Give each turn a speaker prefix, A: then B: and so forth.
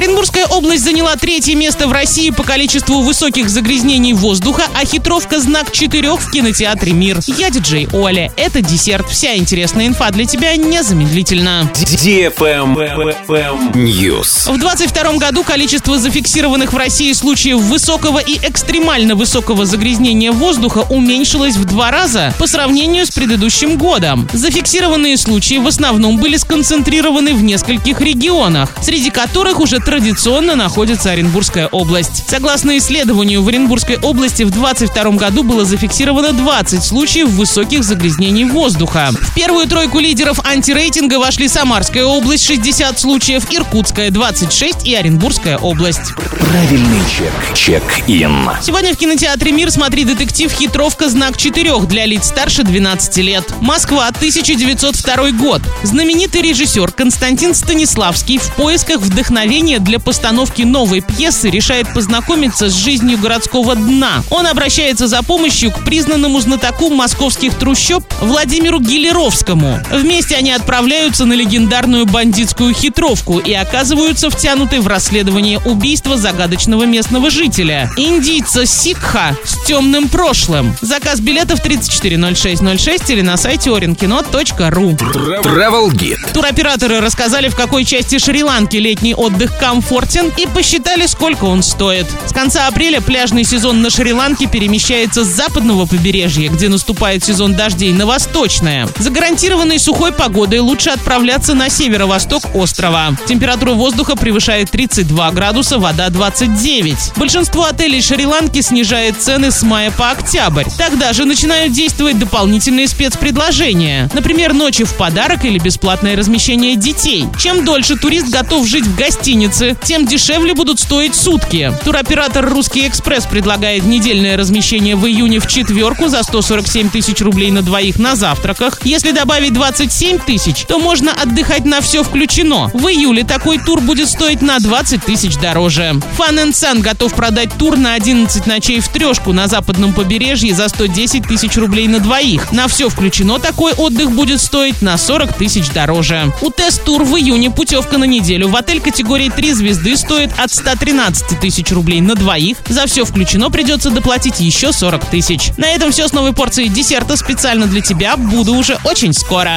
A: Aydın Оренбургская область заняла третье место в России по количеству высоких загрязнений воздуха, а хитровка «Знак четырех» в кинотеатре «Мир». Я диджей Оля. Это десерт. Вся интересная инфа для тебя незамедлительно.
B: News.
A: В 2022 году количество зафиксированных в России случаев высокого и экстремально высокого загрязнения воздуха уменьшилось в два раза по сравнению с предыдущим годом. Зафиксированные случаи в основном были сконцентрированы в нескольких регионах, среди которых уже традиционно находится Оренбургская область. Согласно исследованию, в Оренбургской области в 2022 году было зафиксировано 20 случаев высоких загрязнений воздуха. В первую тройку лидеров антирейтинга вошли Самарская область 60 случаев, Иркутская 26 и Оренбургская область.
B: Правильный чек. Чек-ин.
A: Сегодня в кинотеатре «Мир» смотри детектив «Хитровка. Знак четырех» для лиц старше 12 лет. Москва, 1902 год. Знаменитый режиссер Константин Станиславский в поисках вдохновения для постановки новой пьесы решает познакомиться с жизнью городского дна. Он обращается за помощью к признанному знатоку московских трущоб Владимиру Гилеровскому. Вместе они отправляются на легендарную бандитскую хитровку и оказываются втянуты в расследование убийства загадочного местного жителя. Индийца Сикха с темным прошлым. Заказ билетов 340606 или на сайте orinkino.ru.
B: Travel Guide.
A: Туроператоры рассказали, в какой части Шри-Ланки летний отдых комфортен и посчитали, сколько он стоит. С конца апреля пляжный сезон на Шри-Ланке перемещается с западного побережья, где наступает сезон дождей, на восточное. За гарантированной сухой погодой лучше отправляться на северо-восток острова. Температура воздуха превышает 32 градуса, вода 29. Большинство отелей Шри-Ланки снижает цены с мая по октябрь. Тогда же начинают действовать дополнительные спецпредложения. Например, ночи в подарок или бесплатное размещение детей. Чем дольше турист готов жить в гостинице, тем дешевле будут стоить сутки. Туроператор «Русский экспресс» предлагает недельное размещение в июне в четверку за 147 тысяч рублей на двоих на завтраках. Если добавить 27 тысяч, то можно отдыхать на все включено. В июле такой тур будет стоить на 20 тысяч дороже. Fun Sun готов продать тур на 11 ночей в трешку на западном побережье за 110 тысяч рублей на двоих. На все включено такой отдых будет стоить на 40 тысяч дороже. У Тест-тур в июне путевка на неделю в отель категории 3 звезды стоит от 113 тысяч рублей на двоих. За все включено придется доплатить еще 40 тысяч. На этом все с новой порцией десерта специально для тебя. Буду уже очень скоро.